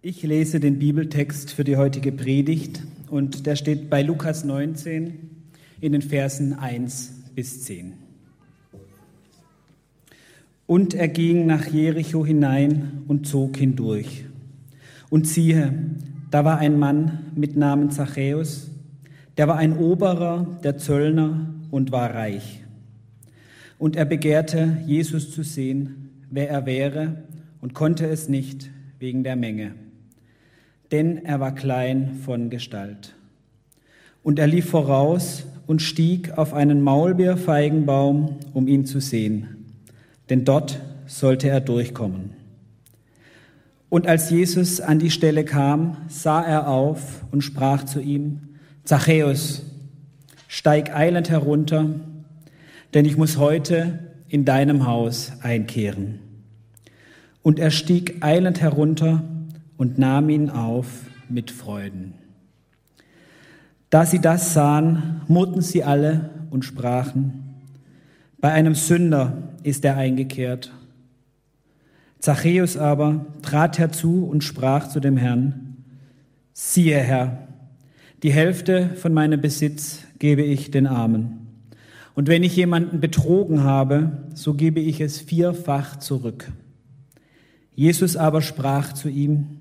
Ich lese den Bibeltext für die heutige Predigt und der steht bei Lukas 19 in den Versen 1 bis 10. Und er ging nach Jericho hinein und zog hindurch. Und siehe, da war ein Mann mit Namen Zachäus, der war ein Oberer der Zöllner und war reich. Und er begehrte, Jesus zu sehen, wer er wäre, und konnte es nicht wegen der Menge denn er war klein von Gestalt. Und er lief voraus und stieg auf einen Maulbeerfeigenbaum, um ihn zu sehen, denn dort sollte er durchkommen. Und als Jesus an die Stelle kam, sah er auf und sprach zu ihm, Zachäus, steig eilend herunter, denn ich muss heute in deinem Haus einkehren. Und er stieg eilend herunter und nahm ihn auf mit Freuden. Da sie das sahen, murrten sie alle und sprachen, bei einem Sünder ist er eingekehrt. Zachäus aber trat herzu und sprach zu dem Herrn, siehe Herr, die Hälfte von meinem Besitz gebe ich den Armen. Und wenn ich jemanden betrogen habe, so gebe ich es vierfach zurück. Jesus aber sprach zu ihm,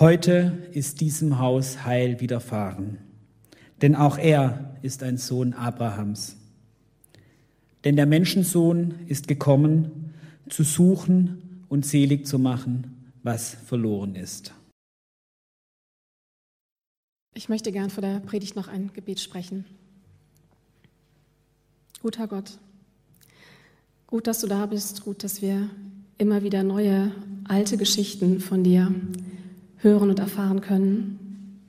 Heute ist diesem Haus Heil widerfahren, denn auch er ist ein Sohn Abrahams. Denn der Menschensohn ist gekommen, zu suchen und selig zu machen, was verloren ist. Ich möchte gern vor der Predigt noch ein Gebet sprechen. Guter Gott, gut, dass du da bist, gut, dass wir immer wieder neue, alte Geschichten von dir hören und erfahren können.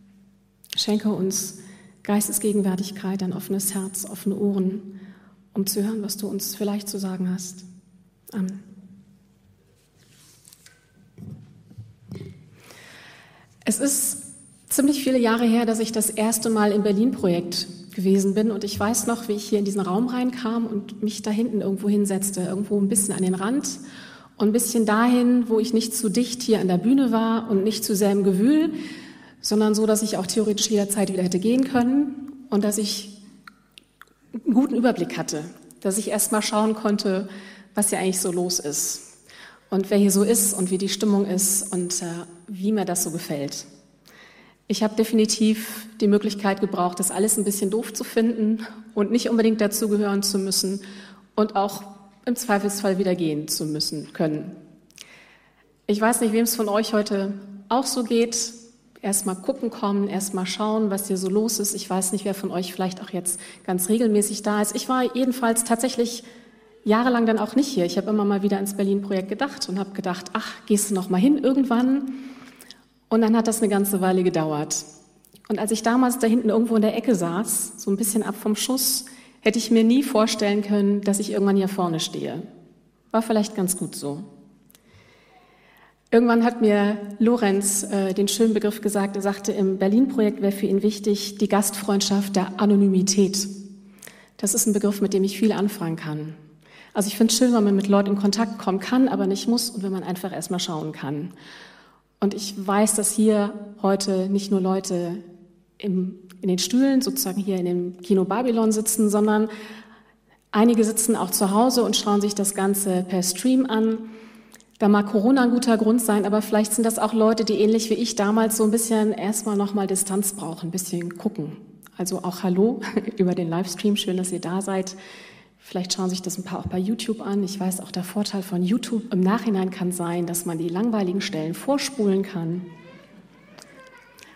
Schenke uns Geistesgegenwärtigkeit, ein offenes Herz, offene Ohren, um zu hören, was du uns vielleicht zu sagen hast. Amen. Es ist ziemlich viele Jahre her, dass ich das erste Mal im Berlin-Projekt gewesen bin und ich weiß noch, wie ich hier in diesen Raum reinkam und mich da hinten irgendwo hinsetzte, irgendwo ein bisschen an den Rand und ein bisschen dahin, wo ich nicht zu dicht hier an der Bühne war und nicht zu sehr im Gewühl, sondern so, dass ich auch theoretisch jederzeit wieder hätte gehen können und dass ich einen guten Überblick hatte, dass ich erst mal schauen konnte, was hier eigentlich so los ist und wer hier so ist und wie die Stimmung ist und äh, wie mir das so gefällt. Ich habe definitiv die Möglichkeit gebraucht, das alles ein bisschen doof zu finden und nicht unbedingt dazugehören zu müssen und auch im Zweifelsfall wieder gehen zu müssen können. Ich weiß nicht, wem es von euch heute auch so geht. Erstmal gucken kommen, erstmal schauen, was hier so los ist. Ich weiß nicht, wer von euch vielleicht auch jetzt ganz regelmäßig da ist. Ich war jedenfalls tatsächlich jahrelang dann auch nicht hier. Ich habe immer mal wieder ins Berlin-Projekt gedacht und habe gedacht, ach, gehst du noch mal hin irgendwann? Und dann hat das eine ganze Weile gedauert. Und als ich damals da hinten irgendwo in der Ecke saß, so ein bisschen ab vom Schuss, hätte ich mir nie vorstellen können, dass ich irgendwann hier vorne stehe. War vielleicht ganz gut so. Irgendwann hat mir Lorenz äh, den schönen Begriff gesagt, er sagte, im Berlin-Projekt wäre für ihn wichtig die Gastfreundschaft der Anonymität. Das ist ein Begriff, mit dem ich viel anfangen kann. Also ich finde es schön, wenn man mit Leuten in Kontakt kommen kann, aber nicht muss und wenn man einfach erstmal schauen kann. Und ich weiß, dass hier heute nicht nur Leute im in den Stühlen sozusagen hier in dem Kino Babylon sitzen, sondern einige sitzen auch zu Hause und schauen sich das Ganze per Stream an. Da mag Corona ein guter Grund sein, aber vielleicht sind das auch Leute, die ähnlich wie ich damals so ein bisschen erstmal nochmal Distanz brauchen, ein bisschen gucken. Also auch Hallo über den Livestream, schön, dass ihr da seid. Vielleicht schauen sich das ein paar auch bei YouTube an. Ich weiß auch, der Vorteil von YouTube im Nachhinein kann sein, dass man die langweiligen Stellen vorspulen kann.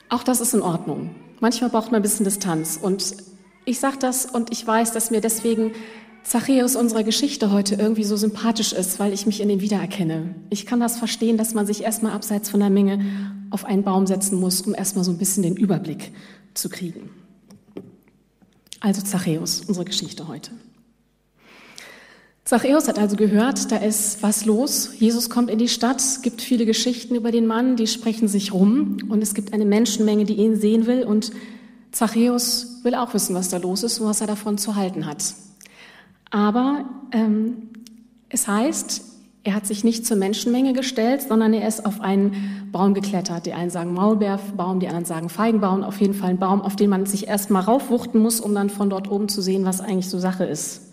Auch das ist in Ordnung. Manchmal braucht man ein bisschen Distanz. Und ich sage das und ich weiß, dass mir deswegen Zachäus unserer Geschichte heute irgendwie so sympathisch ist, weil ich mich in ihm wiedererkenne. Ich kann das verstehen, dass man sich erstmal abseits von der Menge auf einen Baum setzen muss, um erstmal so ein bisschen den Überblick zu kriegen. Also Zachäus, unsere Geschichte heute. Zachäus hat also gehört, da ist was los. Jesus kommt in die Stadt, gibt viele Geschichten über den Mann, die sprechen sich rum und es gibt eine Menschenmenge, die ihn sehen will und Zachäus will auch wissen, was da los ist und was er davon zu halten hat. Aber ähm, es heißt, Er hat sich nicht zur Menschenmenge gestellt, sondern er ist auf einen Baum geklettert. Die einen sagen Maulbeerbaum, die anderen sagen Feigenbaum. Auf jeden Fall ein Baum, auf den man sich erst mal raufwuchten muss, um dann von dort oben zu sehen, was eigentlich so Sache ist.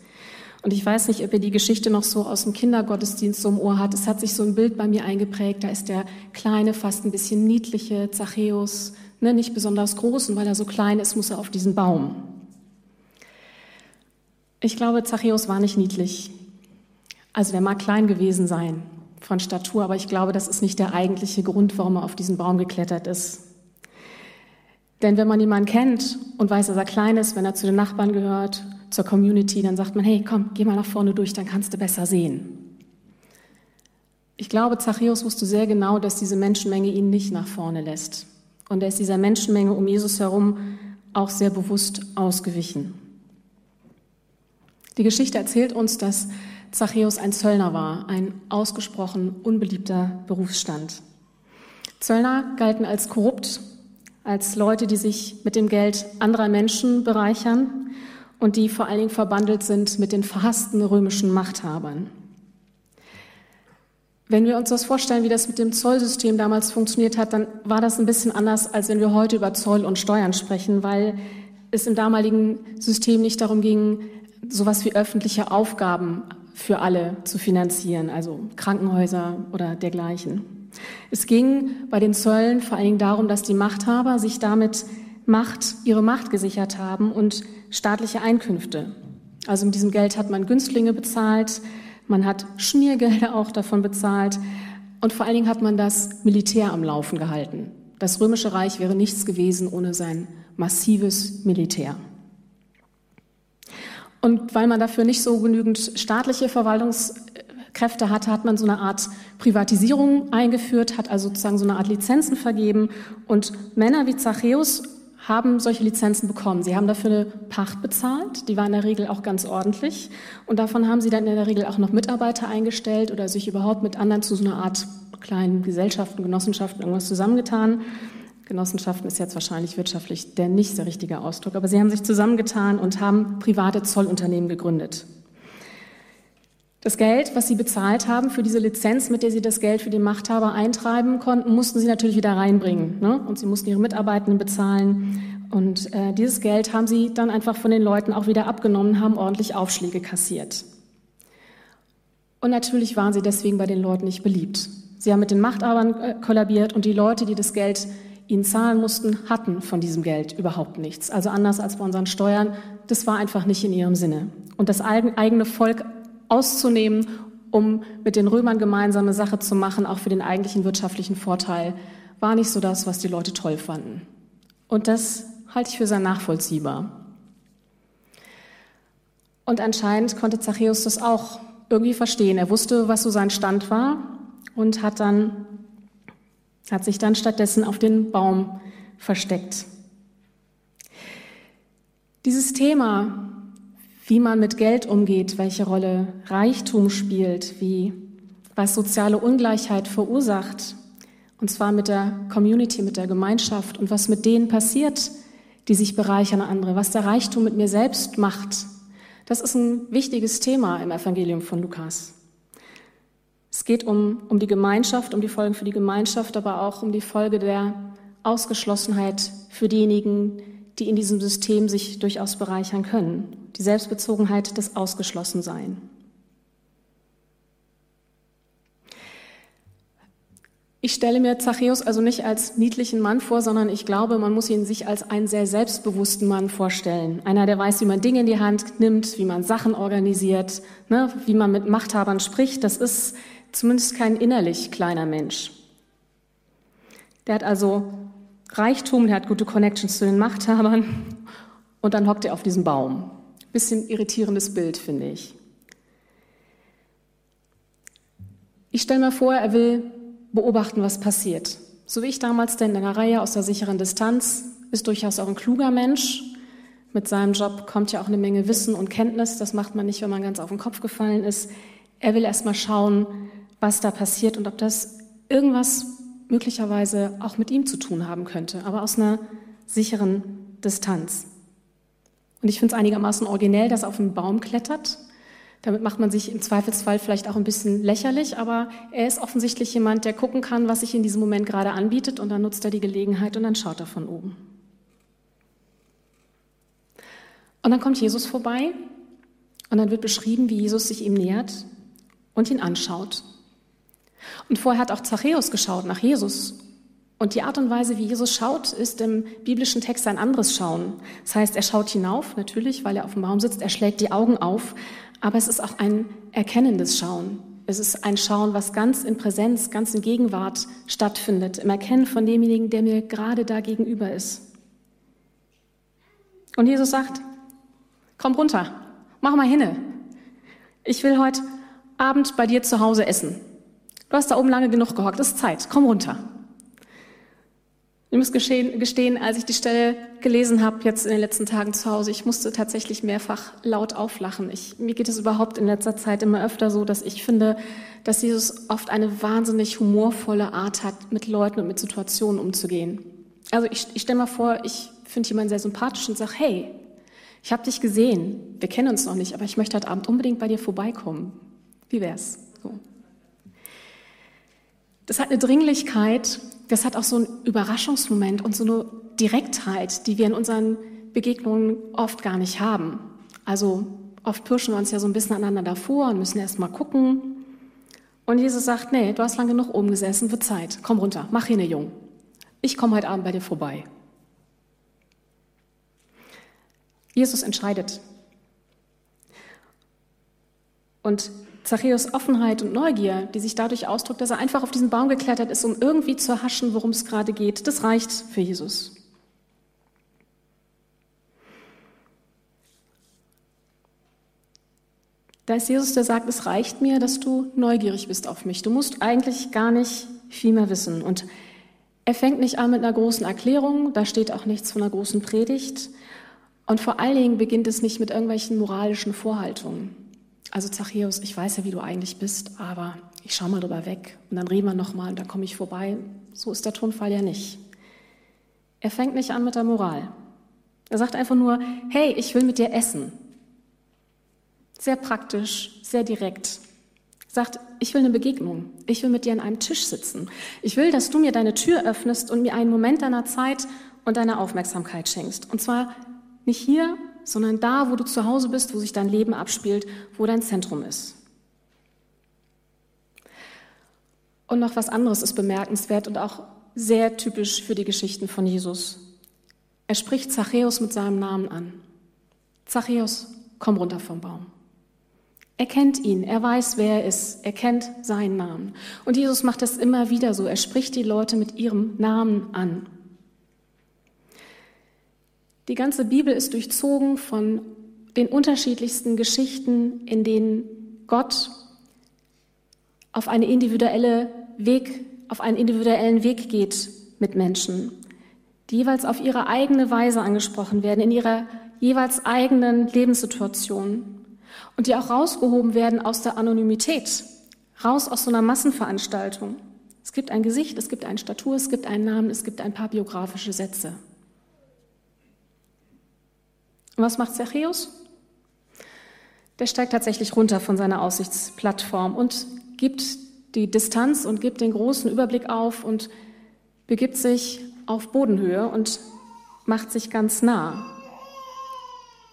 Und ich weiß nicht, ob ihr die Geschichte noch so aus dem Kindergottesdienst so im Ohr hat. Es hat sich so ein Bild bei mir eingeprägt. Da ist der kleine, fast ein bisschen niedliche Zachäus, ne, nicht besonders groß. Und weil er so klein ist, muss er auf diesen Baum. Ich glaube, Zachäus war nicht niedlich. Also der mag klein gewesen sein von Statur, aber ich glaube, das ist nicht der eigentliche Grund, warum er auf diesen Baum geklettert ist. Denn wenn man jemanden kennt und weiß, dass er klein ist, wenn er zu den Nachbarn gehört, zur Community, dann sagt man, hey, komm, geh mal nach vorne durch, dann kannst du besser sehen. Ich glaube, Zachäus wusste sehr genau, dass diese Menschenmenge ihn nicht nach vorne lässt. Und er ist dieser Menschenmenge um Jesus herum auch sehr bewusst ausgewichen. Die Geschichte erzählt uns, dass Zachäus ein Zöllner war, ein ausgesprochen unbeliebter Berufsstand. Zöllner galten als korrupt, als Leute, die sich mit dem Geld anderer Menschen bereichern und die vor allen Dingen verbandelt sind mit den verhassten römischen Machthabern. Wenn wir uns das vorstellen, wie das mit dem Zollsystem damals funktioniert hat, dann war das ein bisschen anders, als wenn wir heute über Zoll und Steuern sprechen, weil es im damaligen System nicht darum ging, sowas wie öffentliche Aufgaben für alle zu finanzieren, also Krankenhäuser oder dergleichen. Es ging bei den Zöllen vor allen Dingen darum, dass die Machthaber sich damit Macht, ihre Macht gesichert haben und staatliche Einkünfte. Also mit diesem Geld hat man Günstlinge bezahlt, man hat Schmiergelder auch davon bezahlt und vor allen Dingen hat man das Militär am Laufen gehalten. Das Römische Reich wäre nichts gewesen ohne sein massives Militär. Und weil man dafür nicht so genügend staatliche Verwaltungskräfte hatte, hat man so eine Art Privatisierung eingeführt, hat also sozusagen so eine Art Lizenzen vergeben. Und Männer wie Zachäus haben solche Lizenzen bekommen. Sie haben dafür eine Pacht bezahlt, die war in der Regel auch ganz ordentlich. Und davon haben sie dann in der Regel auch noch Mitarbeiter eingestellt oder sich überhaupt mit anderen zu so einer Art kleinen Gesellschaften, Genossenschaften irgendwas zusammengetan. Genossenschaften ist jetzt wahrscheinlich wirtschaftlich der nicht sehr richtige Ausdruck, aber sie haben sich zusammengetan und haben private Zollunternehmen gegründet. Das Geld, was sie bezahlt haben für diese Lizenz, mit der sie das Geld für den Machthaber eintreiben konnten, mussten sie natürlich wieder reinbringen. Ne? Und sie mussten ihre Mitarbeitenden bezahlen. Und äh, dieses Geld haben sie dann einfach von den Leuten auch wieder abgenommen, haben ordentlich Aufschläge kassiert. Und natürlich waren sie deswegen bei den Leuten nicht beliebt. Sie haben mit den Machthabern äh, kollabiert und die Leute, die das Geld ihnen zahlen mussten, hatten von diesem Geld überhaupt nichts. Also anders als bei unseren Steuern, das war einfach nicht in ihrem Sinne. Und das eigene Volk auszunehmen, um mit den Römern gemeinsame Sache zu machen, auch für den eigentlichen wirtschaftlichen Vorteil, war nicht so das, was die Leute toll fanden. Und das halte ich für sehr nachvollziehbar. Und anscheinend konnte Zachäus das auch irgendwie verstehen. Er wusste, was so sein Stand war und hat dann hat sich dann stattdessen auf den Baum versteckt. Dieses Thema, wie man mit Geld umgeht, welche Rolle Reichtum spielt, wie was soziale Ungleichheit verursacht, und zwar mit der Community, mit der Gemeinschaft und was mit denen passiert, die sich bereichern andere, was der Reichtum mit mir selbst macht. Das ist ein wichtiges Thema im Evangelium von Lukas. Es geht um, um die Gemeinschaft, um die Folgen für die Gemeinschaft, aber auch um die Folge der Ausgeschlossenheit für diejenigen, die in diesem System sich durchaus bereichern können. Die Selbstbezogenheit des Ausgeschlossensein. Ich stelle mir Zachäus also nicht als niedlichen Mann vor, sondern ich glaube, man muss ihn sich als einen sehr selbstbewussten Mann vorstellen. Einer, der weiß, wie man Dinge in die Hand nimmt, wie man Sachen organisiert, ne, wie man mit Machthabern spricht. Das ist zumindest kein innerlich kleiner Mensch. Der hat also Reichtum, der hat gute Connections zu den Machthabern und dann hockt er auf diesem Baum. Bisschen irritierendes Bild, finde ich. Ich stelle mir vor, er will beobachten, was passiert. So wie ich damals denn in einer Reihe aus der sicheren Distanz, ist durchaus auch ein kluger Mensch. Mit seinem Job kommt ja auch eine Menge Wissen und Kenntnis. Das macht man nicht, wenn man ganz auf den Kopf gefallen ist. Er will erst mal schauen, was da passiert und ob das irgendwas möglicherweise auch mit ihm zu tun haben könnte, aber aus einer sicheren Distanz. Und ich finde es einigermaßen originell, dass er auf einen Baum klettert. Damit macht man sich im Zweifelsfall vielleicht auch ein bisschen lächerlich, aber er ist offensichtlich jemand, der gucken kann, was sich in diesem Moment gerade anbietet und dann nutzt er die Gelegenheit und dann schaut er von oben. Und dann kommt Jesus vorbei und dann wird beschrieben, wie Jesus sich ihm nähert und ihn anschaut. Und vorher hat auch Zachäus geschaut nach Jesus. Und die Art und Weise, wie Jesus schaut, ist im biblischen Text ein anderes Schauen. Das heißt, er schaut hinauf, natürlich, weil er auf dem Baum sitzt, er schlägt die Augen auf, aber es ist auch ein erkennendes Schauen. Es ist ein Schauen, was ganz in Präsenz, ganz in Gegenwart stattfindet, im Erkennen von demjenigen, der mir gerade da gegenüber ist. Und Jesus sagt, komm runter, mach mal hinne. Ich will heute Abend bei dir zu Hause essen. Du hast da oben lange genug gehockt, es ist Zeit, komm runter. Ich muss gestehen, als ich die Stelle gelesen habe, jetzt in den letzten Tagen zu Hause, ich musste tatsächlich mehrfach laut auflachen. Ich, mir geht es überhaupt in letzter Zeit immer öfter so, dass ich finde, dass Jesus oft eine wahnsinnig humorvolle Art hat, mit Leuten und mit Situationen umzugehen. Also ich, ich stelle mal vor, ich finde jemanden sehr sympathisch und sage, hey, ich habe dich gesehen, wir kennen uns noch nicht, aber ich möchte heute Abend unbedingt bei dir vorbeikommen. Wie wär's? So. Das hat eine Dringlichkeit, das hat auch so einen Überraschungsmoment und so eine Direktheit, die wir in unseren Begegnungen oft gar nicht haben. Also oft pirschen wir uns ja so ein bisschen aneinander davor und müssen erst mal gucken. Und Jesus sagt, nee, du hast lange genug oben gesessen, wird Zeit. Komm runter, mach hier eine Jung. Ich komme heute Abend bei dir vorbei. Jesus entscheidet. Und Zachäus Offenheit und Neugier, die sich dadurch ausdrückt, dass er einfach auf diesen Baum geklettert ist, um irgendwie zu erhaschen, worum es gerade geht, das reicht für Jesus. Da ist Jesus, der sagt, es reicht mir, dass du neugierig bist auf mich. Du musst eigentlich gar nicht viel mehr wissen. Und er fängt nicht an mit einer großen Erklärung, da steht auch nichts von einer großen Predigt. Und vor allen Dingen beginnt es nicht mit irgendwelchen moralischen Vorhaltungen. Also Zachäus, ich weiß ja, wie du eigentlich bist, aber ich schau mal drüber weg und dann reden wir nochmal und dann komme ich vorbei. So ist der Tonfall ja nicht. Er fängt nicht an mit der Moral. Er sagt einfach nur, hey, ich will mit dir essen. Sehr praktisch, sehr direkt. Sagt, ich will eine Begegnung. Ich will mit dir an einem Tisch sitzen. Ich will, dass du mir deine Tür öffnest und mir einen Moment deiner Zeit und deiner Aufmerksamkeit schenkst. Und zwar nicht hier, sondern da, wo du zu Hause bist, wo sich dein Leben abspielt, wo dein Zentrum ist. Und noch was anderes ist bemerkenswert und auch sehr typisch für die Geschichten von Jesus. Er spricht Zachäus mit seinem Namen an. Zachäus, komm runter vom Baum. Er kennt ihn, er weiß, wer er ist, er kennt seinen Namen. Und Jesus macht das immer wieder so. Er spricht die Leute mit ihrem Namen an. Die ganze Bibel ist durchzogen von den unterschiedlichsten Geschichten, in denen Gott auf eine individuelle Weg, auf einen individuellen Weg geht mit Menschen, die jeweils auf ihre eigene Weise angesprochen werden, in ihrer jeweils eigenen Lebenssituation und die auch rausgehoben werden aus der Anonymität, raus aus so einer Massenveranstaltung. Es gibt ein Gesicht, es gibt eine Statur, es gibt einen Namen, es gibt ein paar biografische Sätze. Und was macht Zachäus? Der steigt tatsächlich runter von seiner Aussichtsplattform und gibt die Distanz und gibt den großen Überblick auf und begibt sich auf Bodenhöhe und macht sich ganz nah.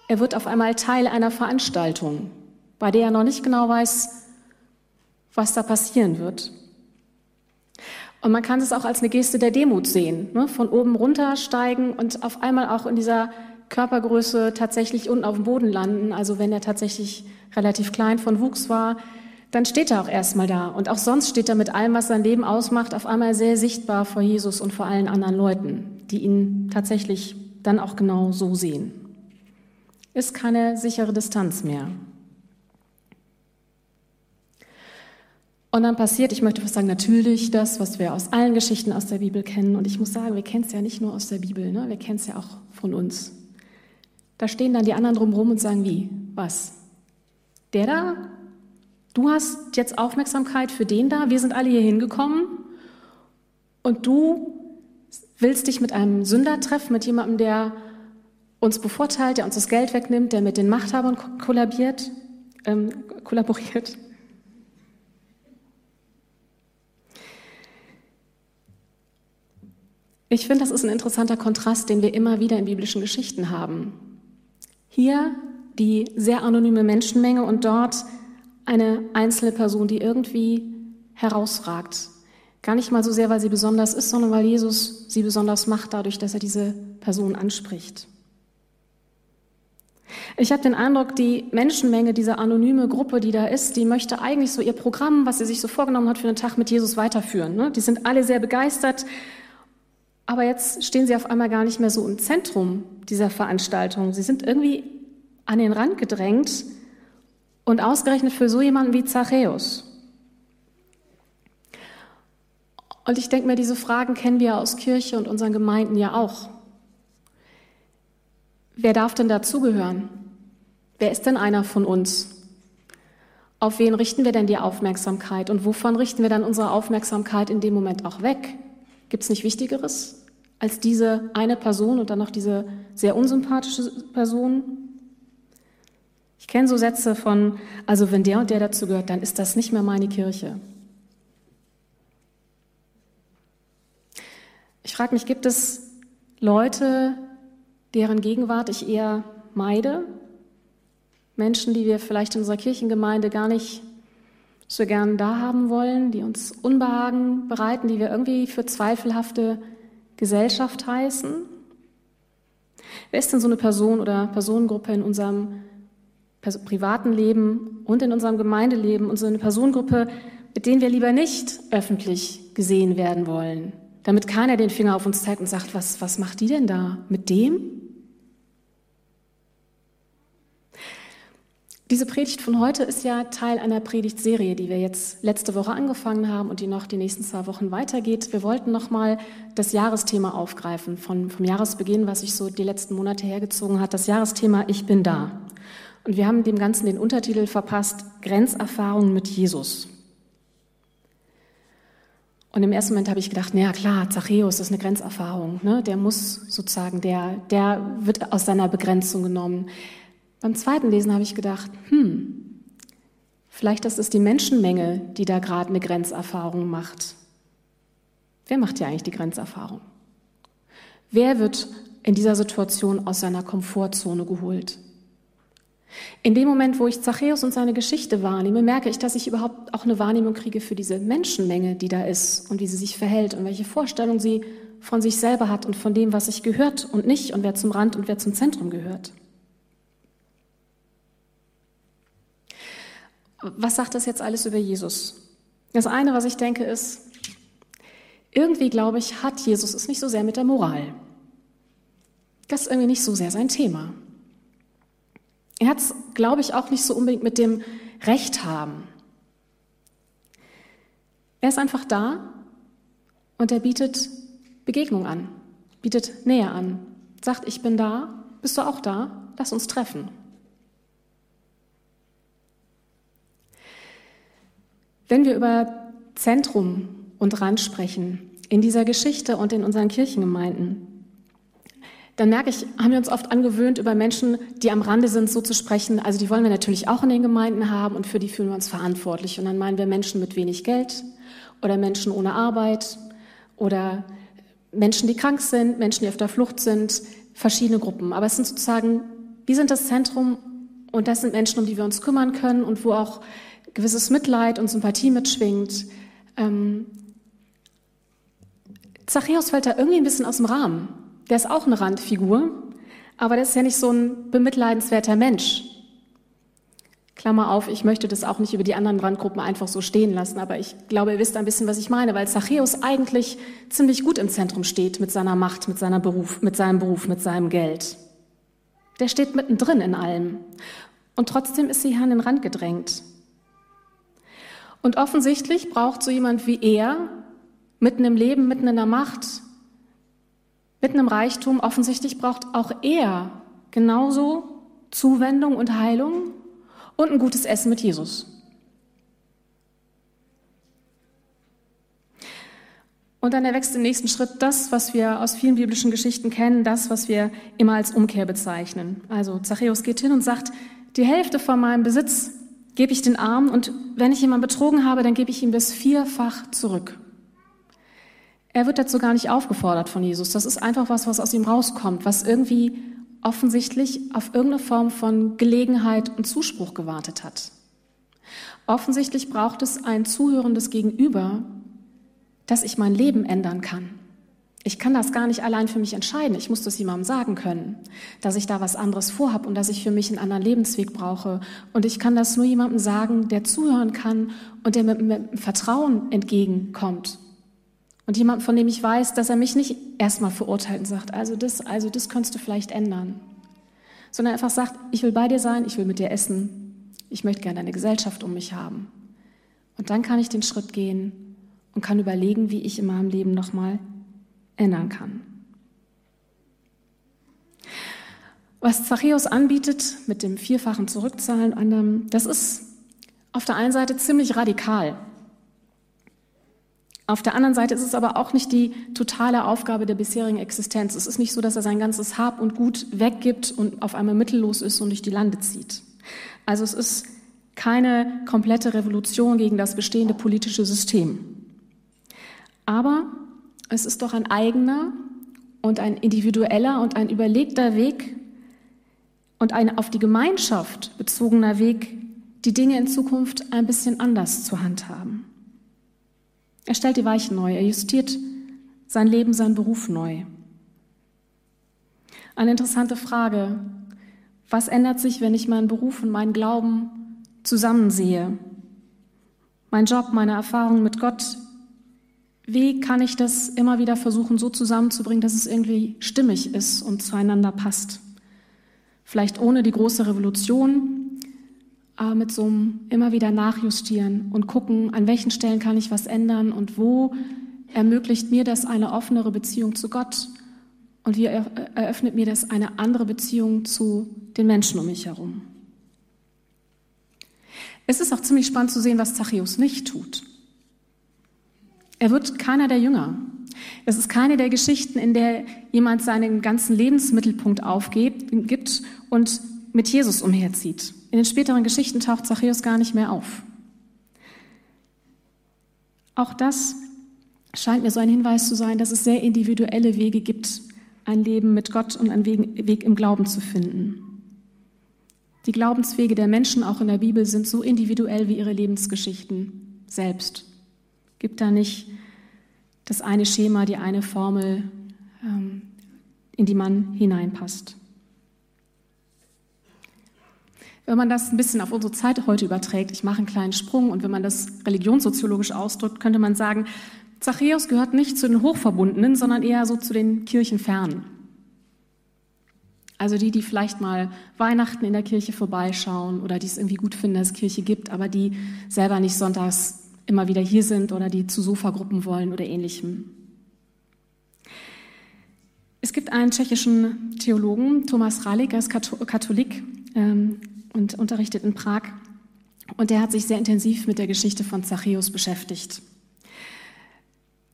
Er wird auf einmal Teil einer Veranstaltung, bei der er noch nicht genau weiß, was da passieren wird. Und man kann es auch als eine Geste der Demut sehen, ne? von oben runtersteigen und auf einmal auch in dieser Körpergröße tatsächlich unten auf dem Boden landen, also wenn er tatsächlich relativ klein von Wuchs war, dann steht er auch erstmal da. Und auch sonst steht er mit allem, was sein Leben ausmacht, auf einmal sehr sichtbar vor Jesus und vor allen anderen Leuten, die ihn tatsächlich dann auch genau so sehen. Ist keine sichere Distanz mehr. Und dann passiert, ich möchte fast sagen, natürlich das, was wir aus allen Geschichten aus der Bibel kennen. Und ich muss sagen, wir kennen es ja nicht nur aus der Bibel, ne? wir kennen es ja auch von uns. Da stehen dann die anderen drumherum und sagen, wie? Was? Der da? Du hast jetzt Aufmerksamkeit für den da? Wir sind alle hier hingekommen und du willst dich mit einem Sünder treffen, mit jemandem, der uns bevorteilt, der uns das Geld wegnimmt, der mit den Machthabern kollabiert? ähm, kollaboriert. Ich finde, das ist ein interessanter Kontrast, den wir immer wieder in biblischen Geschichten haben. Hier die sehr anonyme Menschenmenge und dort eine einzelne Person, die irgendwie herausragt. Gar nicht mal so sehr, weil sie besonders ist, sondern weil Jesus sie besonders macht, dadurch, dass er diese Person anspricht. Ich habe den Eindruck, die Menschenmenge, diese anonyme Gruppe, die da ist, die möchte eigentlich so ihr Programm, was sie sich so vorgenommen hat für den Tag mit Jesus weiterführen. Ne? Die sind alle sehr begeistert, aber jetzt stehen sie auf einmal gar nicht mehr so im Zentrum dieser Veranstaltung. Sie sind irgendwie an den Rand gedrängt und ausgerechnet für so jemanden wie Zachäus. Und ich denke mir, diese Fragen kennen wir aus Kirche und unseren Gemeinden ja auch. Wer darf denn dazugehören? Wer ist denn einer von uns? Auf wen richten wir denn die Aufmerksamkeit und wovon richten wir dann unsere Aufmerksamkeit in dem Moment auch weg? Gibt es nicht Wichtigeres als diese eine Person und dann noch diese sehr unsympathische Person? Ich kenne so Sätze von, also wenn der und der dazu gehört, dann ist das nicht mehr meine Kirche. Ich frage mich, gibt es Leute, deren Gegenwart ich eher meide? Menschen, die wir vielleicht in unserer Kirchengemeinde gar nicht so gern da haben wollen, die uns Unbehagen bereiten, die wir irgendwie für zweifelhafte Gesellschaft heißen? Wer ist denn so eine Person oder Personengruppe in unserem privaten Leben und in unserem Gemeindeleben und so eine Personengruppe, mit denen wir lieber nicht öffentlich gesehen werden wollen, damit keiner den Finger auf uns zeigt und sagt, was, was macht die denn da mit dem? Diese Predigt von heute ist ja Teil einer Predigtserie, die wir jetzt letzte Woche angefangen haben und die noch die nächsten zwei Wochen weitergeht. Wir wollten nochmal das Jahresthema aufgreifen von, vom Jahresbeginn, was sich so die letzten Monate hergezogen hat. Das Jahresthema Ich bin da. Und wir haben dem Ganzen den Untertitel verpasst, Grenzerfahrungen mit Jesus. Und im ersten Moment habe ich gedacht, naja klar, Zachäus ist eine Grenzerfahrung. Ne? Der muss sozusagen, der, der wird aus seiner Begrenzung genommen. Beim zweiten Lesen habe ich gedacht, hm, vielleicht das ist die Menschenmenge, die da gerade eine Grenzerfahrung macht. Wer macht ja eigentlich die Grenzerfahrung? Wer wird in dieser Situation aus seiner Komfortzone geholt? In dem Moment, wo ich Zachäus und seine Geschichte wahrnehme, merke ich, dass ich überhaupt auch eine Wahrnehmung kriege für diese Menschenmenge, die da ist und wie sie sich verhält und welche Vorstellung sie von sich selber hat und von dem, was sich gehört und nicht und wer zum Rand und wer zum Zentrum gehört. Was sagt das jetzt alles über Jesus? Das eine, was ich denke, ist, irgendwie glaube ich, hat Jesus es nicht so sehr mit der Moral. Das ist irgendwie nicht so sehr sein Thema. Er hat es, glaube ich, auch nicht so unbedingt mit dem Recht haben. Er ist einfach da und er bietet Begegnung an, bietet Nähe an, sagt, ich bin da, bist du auch da, lass uns treffen. Wenn wir über Zentrum und Rand sprechen, in dieser Geschichte und in unseren Kirchengemeinden, dann merke ich, haben wir uns oft angewöhnt, über Menschen, die am Rande sind, so zu sprechen. Also die wollen wir natürlich auch in den Gemeinden haben und für die fühlen wir uns verantwortlich. Und dann meinen wir Menschen mit wenig Geld oder Menschen ohne Arbeit oder Menschen, die krank sind, Menschen, die auf der Flucht sind, verschiedene Gruppen. Aber es sind sozusagen, wir sind das Zentrum und das sind Menschen, um die wir uns kümmern können und wo auch gewisses Mitleid und Sympathie mitschwingt. Ähm, Zachäus fällt da irgendwie ein bisschen aus dem Rahmen. Der ist auch eine Randfigur, aber der ist ja nicht so ein bemitleidenswerter Mensch. Klammer auf, ich möchte das auch nicht über die anderen Randgruppen einfach so stehen lassen, aber ich glaube, ihr wisst ein bisschen, was ich meine, weil Zachäus eigentlich ziemlich gut im Zentrum steht mit seiner Macht, mit, seiner Beruf, mit seinem Beruf, mit seinem Geld. Der steht mittendrin in allem. Und trotzdem ist sie hier an den Rand gedrängt. Und offensichtlich braucht so jemand wie er, mitten im Leben, mitten in der Macht, mitten im Reichtum, offensichtlich braucht auch er genauso Zuwendung und Heilung und ein gutes Essen mit Jesus. Und dann erwächst im nächsten Schritt das, was wir aus vielen biblischen Geschichten kennen, das, was wir immer als Umkehr bezeichnen. Also Zachäus geht hin und sagt, die Hälfte von meinem Besitz gebe ich den Arm und wenn ich jemanden betrogen habe, dann gebe ich ihm das vierfach zurück. Er wird dazu gar nicht aufgefordert von Jesus. Das ist einfach was, was aus ihm rauskommt, was irgendwie offensichtlich auf irgendeine Form von Gelegenheit und Zuspruch gewartet hat. Offensichtlich braucht es ein zuhörendes Gegenüber, dass ich mein Leben ändern kann. Ich kann das gar nicht allein für mich entscheiden. Ich muss das jemandem sagen können, dass ich da was anderes vorhab und dass ich für mich einen anderen Lebensweg brauche. Und ich kann das nur jemandem sagen, der zuhören kann und der mit, mit Vertrauen entgegenkommt. Und jemand, von dem ich weiß, dass er mich nicht erstmal verurteilt und sagt, also das, also das könntest du vielleicht ändern. Sondern einfach sagt, ich will bei dir sein, ich will mit dir essen, ich möchte gerne eine Gesellschaft um mich haben. Und dann kann ich den Schritt gehen und kann überlegen, wie ich in meinem Leben nochmal ändern kann. Was Zachäus anbietet mit dem vierfachen Zurückzahlen, das ist auf der einen Seite ziemlich radikal. Auf der anderen Seite ist es aber auch nicht die totale Aufgabe der bisherigen Existenz. Es ist nicht so, dass er sein ganzes Hab und Gut weggibt und auf einmal mittellos ist und durch die Lande zieht. Also es ist keine komplette Revolution gegen das bestehende politische System. Aber es ist doch ein eigener und ein individueller und ein überlegter Weg und ein auf die Gemeinschaft bezogener Weg, die Dinge in Zukunft ein bisschen anders zu handhaben. Er stellt die Weichen neu, er justiert sein Leben, seinen Beruf neu. Eine interessante Frage. Was ändert sich, wenn ich meinen Beruf und meinen Glauben zusammensehe? Mein Job, meine Erfahrungen mit Gott, wie kann ich das immer wieder versuchen, so zusammenzubringen, dass es irgendwie stimmig ist und zueinander passt? Vielleicht ohne die große Revolution, aber mit so einem immer wieder nachjustieren und gucken, an welchen Stellen kann ich was ändern und wo ermöglicht mir das eine offenere Beziehung zu Gott und wie eröffnet mir das eine andere Beziehung zu den Menschen um mich herum. Es ist auch ziemlich spannend zu sehen, was Zachäus nicht tut. Er wird keiner der Jünger. Es ist keine der Geschichten, in der jemand seinen ganzen Lebensmittelpunkt aufgibt und mit Jesus umherzieht. In den späteren Geschichten taucht Zachäus gar nicht mehr auf. Auch das scheint mir so ein Hinweis zu sein, dass es sehr individuelle Wege gibt, ein Leben mit Gott und einen Weg im Glauben zu finden. Die Glaubenswege der Menschen auch in der Bibel sind so individuell wie ihre Lebensgeschichten selbst gibt da nicht das eine Schema, die eine Formel, ähm, in die man hineinpasst. Wenn man das ein bisschen auf unsere Zeit heute überträgt, ich mache einen kleinen Sprung und wenn man das religionssoziologisch ausdrückt, könnte man sagen, Zachäus gehört nicht zu den Hochverbundenen, sondern eher so zu den Kirchenfernen. Also die, die vielleicht mal Weihnachten in der Kirche vorbeischauen oder die es irgendwie gut finden, dass es Kirche gibt, aber die selber nicht sonntags immer wieder hier sind oder die zu Sofagruppen wollen oder ähnlichem. Es gibt einen tschechischen Theologen, Thomas Ralik, er ist Katholik ähm, und unterrichtet in Prag. Und der hat sich sehr intensiv mit der Geschichte von Zachäus beschäftigt.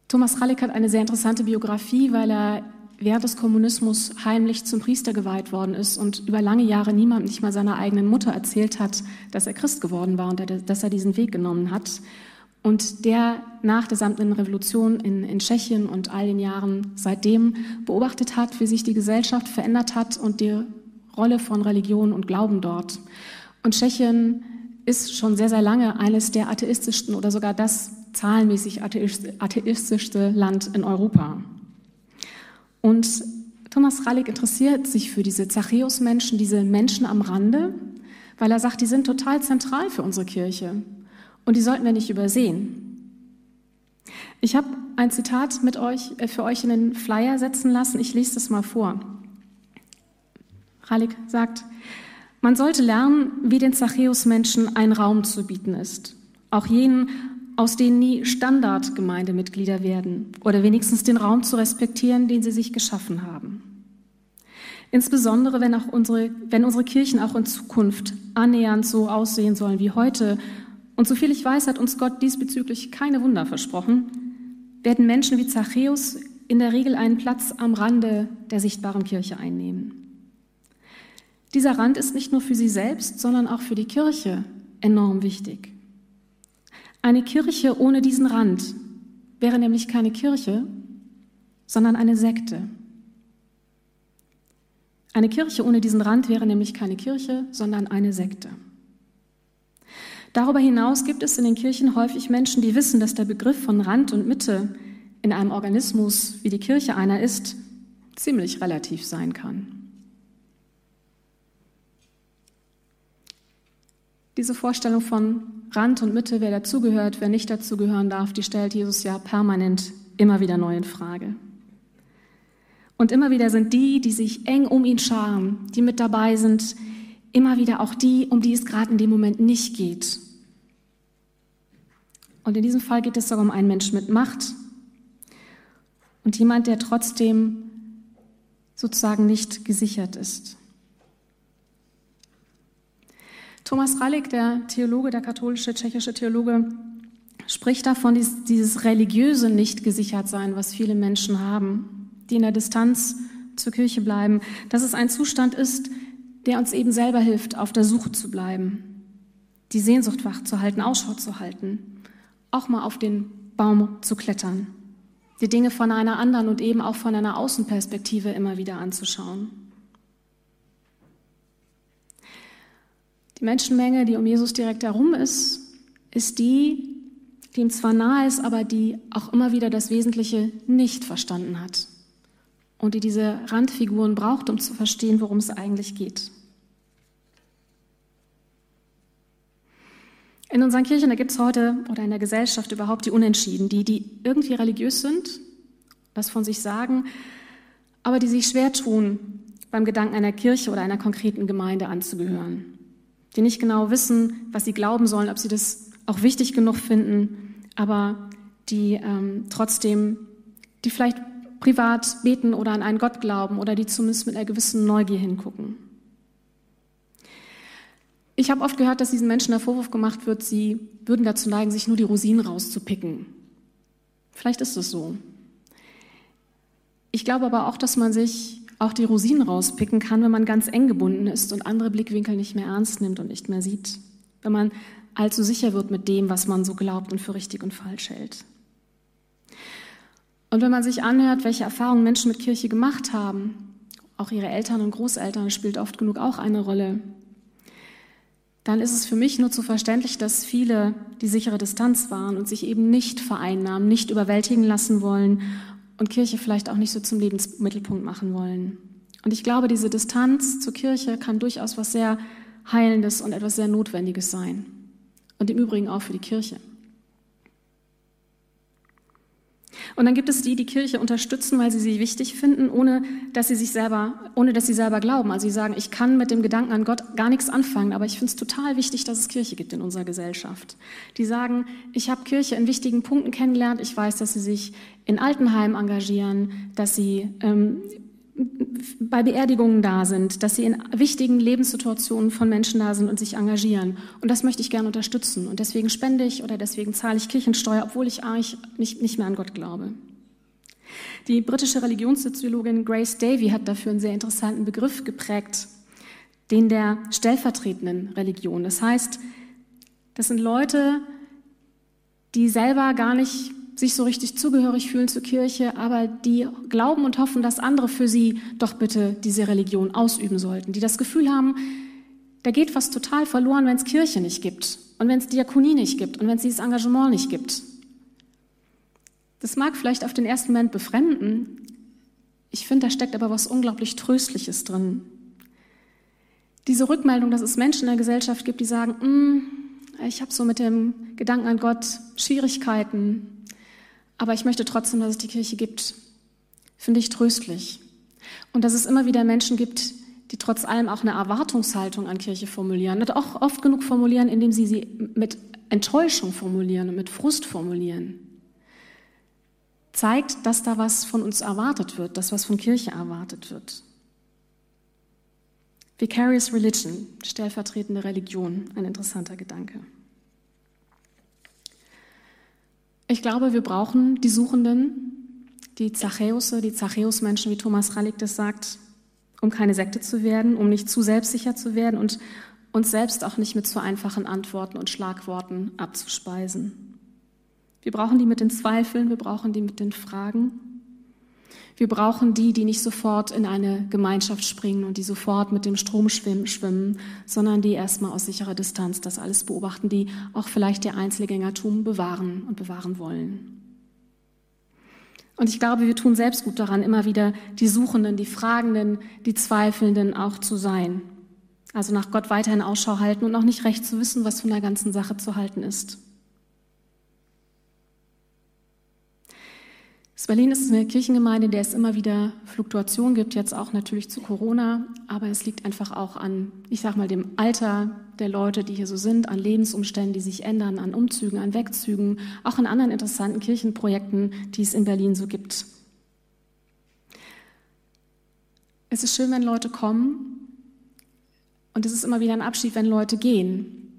Thomas Ralik hat eine sehr interessante Biografie, weil er während des Kommunismus heimlich zum Priester geweiht worden ist und über lange Jahre niemand, nicht mal seiner eigenen Mutter, erzählt hat, dass er Christ geworden war und dass er diesen Weg genommen hat und der nach der samtenen Revolution in, in Tschechien und all den Jahren seitdem beobachtet hat, wie sich die Gesellschaft verändert hat und die Rolle von Religion und Glauben dort. Und Tschechien ist schon sehr, sehr lange eines der atheistischsten oder sogar das zahlenmäßig atheistischste Land in Europa. Und Thomas Rallig interessiert sich für diese Zachäus-Menschen, diese Menschen am Rande, weil er sagt, die sind total zentral für unsere Kirche. Und die sollten wir nicht übersehen. Ich habe ein Zitat mit euch, äh, für euch in den Flyer setzen lassen. Ich lese das mal vor. Ralik sagt, man sollte lernen, wie den Zachäus-Menschen ein Raum zu bieten ist. Auch jenen, aus denen nie Standardgemeindemitglieder werden oder wenigstens den Raum zu respektieren, den sie sich geschaffen haben. Insbesondere wenn, auch unsere, wenn unsere Kirchen auch in Zukunft annähernd so aussehen sollen wie heute und soviel ich weiß, hat uns Gott diesbezüglich keine Wunder versprochen, werden Menschen wie Zachäus in der Regel einen Platz am Rande der sichtbaren Kirche einnehmen. Dieser Rand ist nicht nur für sie selbst, sondern auch für die Kirche enorm wichtig. Eine Kirche ohne diesen Rand wäre nämlich keine Kirche, sondern eine Sekte. Eine Kirche ohne diesen Rand wäre nämlich keine Kirche, sondern eine Sekte. Darüber hinaus gibt es in den Kirchen häufig Menschen, die wissen, dass der Begriff von Rand und Mitte in einem Organismus, wie die Kirche einer ist, ziemlich relativ sein kann. Diese Vorstellung von Rand und Mitte, wer dazugehört, wer nicht dazugehören darf, die stellt Jesus ja permanent immer wieder neu in Frage. Und immer wieder sind die, die sich eng um ihn scharen, die mit dabei sind, immer wieder auch die, um die es gerade in dem Moment nicht geht. Und in diesem Fall geht es sogar um einen Menschen mit Macht und jemand, der trotzdem sozusagen nicht gesichert ist. Thomas Rallig, der Theologe, der katholische tschechische Theologe, spricht davon, dieses religiöse nicht gesichert sein, was viele Menschen haben, die in der Distanz zur Kirche bleiben, dass es ein Zustand ist, der uns eben selber hilft, auf der Suche zu bleiben, die Sehnsucht wach zu halten, Ausschau zu halten, auch mal auf den Baum zu klettern die Dinge von einer anderen und eben auch von einer Außenperspektive immer wieder anzuschauen. Die Menschenmenge, die um Jesus direkt herum ist, ist die, die ihm zwar nahe ist, aber die auch immer wieder das Wesentliche nicht verstanden hat und die diese Randfiguren braucht, um zu verstehen, worum es eigentlich geht. In unseren Kirchen, da gibt es heute oder in der Gesellschaft überhaupt die Unentschieden, die, die irgendwie religiös sind, was von sich sagen, aber die sich schwer tun, beim Gedanken einer Kirche oder einer konkreten Gemeinde anzugehören. Die nicht genau wissen, was sie glauben sollen, ob sie das auch wichtig genug finden, aber die ähm, trotzdem, die vielleicht privat beten oder an einen Gott glauben oder die zumindest mit einer gewissen Neugier hingucken. Ich habe oft gehört, dass diesen Menschen der Vorwurf gemacht wird, sie würden dazu neigen, sich nur die Rosinen rauszupicken. Vielleicht ist es so. Ich glaube aber auch, dass man sich auch die Rosinen rauspicken kann, wenn man ganz eng gebunden ist und andere Blickwinkel nicht mehr ernst nimmt und nicht mehr sieht. Wenn man allzu sicher wird mit dem, was man so glaubt und für richtig und falsch hält. Und wenn man sich anhört, welche Erfahrungen Menschen mit Kirche gemacht haben, auch ihre Eltern und Großeltern spielt oft genug auch eine Rolle, dann ist es für mich nur zu verständlich, dass viele die sichere Distanz waren und sich eben nicht vereinnahmen, nicht überwältigen lassen wollen und Kirche vielleicht auch nicht so zum Lebensmittelpunkt machen wollen. Und ich glaube, diese Distanz zur Kirche kann durchaus was sehr Heilendes und etwas sehr Notwendiges sein. Und im Übrigen auch für die Kirche. Und dann gibt es die, die Kirche unterstützen, weil sie sie wichtig finden, ohne dass sie sich selber, ohne dass sie selber glauben. Also sie sagen, ich kann mit dem Gedanken an Gott gar nichts anfangen, aber ich finde es total wichtig, dass es Kirche gibt in unserer Gesellschaft. Die sagen, ich habe Kirche in wichtigen Punkten kennengelernt. Ich weiß, dass sie sich in Altenheimen engagieren, dass sie ähm, bei Beerdigungen da sind, dass sie in wichtigen Lebenssituationen von Menschen da sind und sich engagieren. Und das möchte ich gerne unterstützen. Und deswegen spende ich oder deswegen zahle ich Kirchensteuer, obwohl ich eigentlich nicht, nicht mehr an Gott glaube. Die britische Religionssoziologin Grace Davy hat dafür einen sehr interessanten Begriff geprägt, den der stellvertretenden Religion. Das heißt, das sind Leute, die selber gar nicht sich so richtig zugehörig fühlen zur Kirche, aber die glauben und hoffen, dass andere für sie doch bitte diese Religion ausüben sollten, die das Gefühl haben, da geht was total verloren, wenn es Kirche nicht gibt und wenn es Diakonie nicht gibt und wenn es dieses Engagement nicht gibt. Das mag vielleicht auf den ersten Moment befremden. Ich finde, da steckt aber was unglaublich Tröstliches drin. Diese Rückmeldung, dass es Menschen in der Gesellschaft gibt, die sagen, mm, ich habe so mit dem Gedanken an Gott Schwierigkeiten, aber ich möchte trotzdem, dass es die Kirche gibt. Finde ich tröstlich. Und dass es immer wieder Menschen gibt, die trotz allem auch eine Erwartungshaltung an Kirche formulieren und auch oft genug formulieren, indem sie sie mit Enttäuschung formulieren und mit Frust formulieren. Zeigt, dass da was von uns erwartet wird, dass was von Kirche erwartet wird. Vicarious Religion, stellvertretende Religion, ein interessanter Gedanke. Ich glaube, wir brauchen die Suchenden, die Zachäusse, die Zachäus-Menschen, wie Thomas Rallig das sagt, um keine Sekte zu werden, um nicht zu selbstsicher zu werden und uns selbst auch nicht mit zu einfachen Antworten und Schlagworten abzuspeisen. Wir brauchen die mit den Zweifeln, wir brauchen die mit den Fragen. Wir brauchen die, die nicht sofort in eine Gemeinschaft springen und die sofort mit dem Strom schwimmen, sondern die erstmal aus sicherer Distanz das alles beobachten, die auch vielleicht ihr Einzelgängertum bewahren und bewahren wollen. Und ich glaube, wir tun selbst gut daran, immer wieder die Suchenden, die Fragenden, die Zweifelnden auch zu sein. Also nach Gott weiterhin Ausschau halten und auch nicht recht zu wissen, was von der ganzen Sache zu halten ist. Berlin ist eine Kirchengemeinde, in der es immer wieder Fluktuationen gibt, jetzt auch natürlich zu Corona, aber es liegt einfach auch an, ich sag mal, dem Alter der Leute, die hier so sind, an Lebensumständen, die sich ändern, an Umzügen, an Wegzügen, auch an anderen interessanten Kirchenprojekten, die es in Berlin so gibt. Es ist schön, wenn Leute kommen und es ist immer wieder ein Abschied, wenn Leute gehen.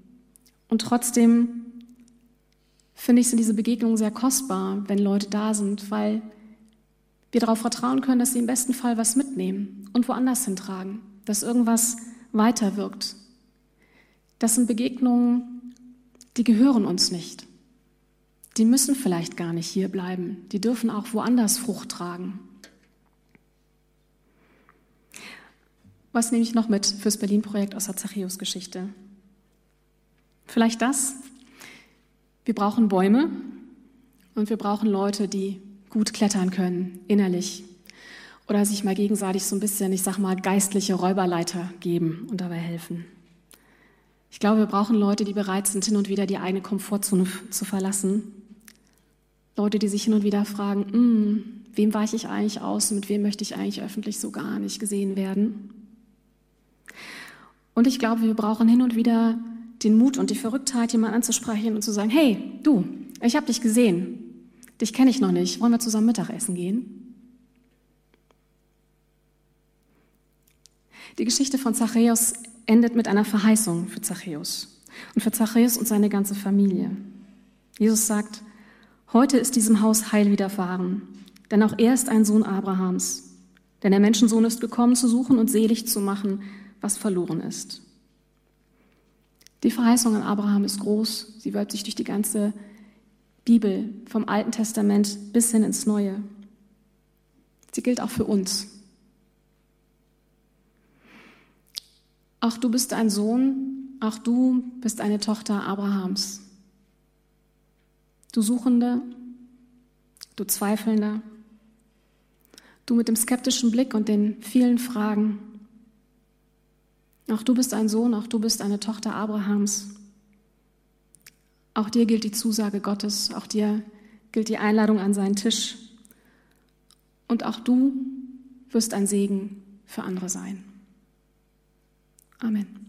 Und trotzdem finde ich, sind diese Begegnungen sehr kostbar, wenn Leute da sind, weil wir darauf vertrauen können, dass sie im besten Fall was mitnehmen und woanders hintragen, dass irgendwas weiterwirkt. Das sind Begegnungen, die gehören uns nicht. Die müssen vielleicht gar nicht hier bleiben. Die dürfen auch woanders Frucht tragen. Was nehme ich noch mit fürs Berlin-Projekt aus der Zachäus-Geschichte? Vielleicht das, wir brauchen Bäume und wir brauchen Leute, die gut klettern können, innerlich. Oder sich mal gegenseitig so ein bisschen, ich sag mal, geistliche Räuberleiter geben und dabei helfen. Ich glaube, wir brauchen Leute, die bereit sind, hin und wieder die eigene Komfortzone zu verlassen. Leute, die sich hin und wieder fragen, hm, wem weiche ich eigentlich aus und mit wem möchte ich eigentlich öffentlich so gar nicht gesehen werden. Und ich glaube, wir brauchen hin und wieder den Mut und die Verrücktheit, jemanden anzusprechen und zu sagen, hey, du, ich habe dich gesehen, dich kenne ich noch nicht, wollen wir zusammen Mittagessen gehen? Die Geschichte von Zachäus endet mit einer Verheißung für Zachäus und für Zachäus und seine ganze Familie. Jesus sagt, heute ist diesem Haus Heil widerfahren, denn auch er ist ein Sohn Abrahams. Denn der Menschensohn ist gekommen, zu suchen und selig zu machen, was verloren ist. Die Verheißung an Abraham ist groß. Sie wölbt sich durch die ganze Bibel, vom Alten Testament bis hin ins Neue. Sie gilt auch für uns. Auch du bist ein Sohn, auch du bist eine Tochter Abrahams. Du Suchende, du Zweifelnde, du mit dem skeptischen Blick und den vielen Fragen. Auch du bist ein Sohn, auch du bist eine Tochter Abrahams. Auch dir gilt die Zusage Gottes, auch dir gilt die Einladung an seinen Tisch. Und auch du wirst ein Segen für andere sein. Amen.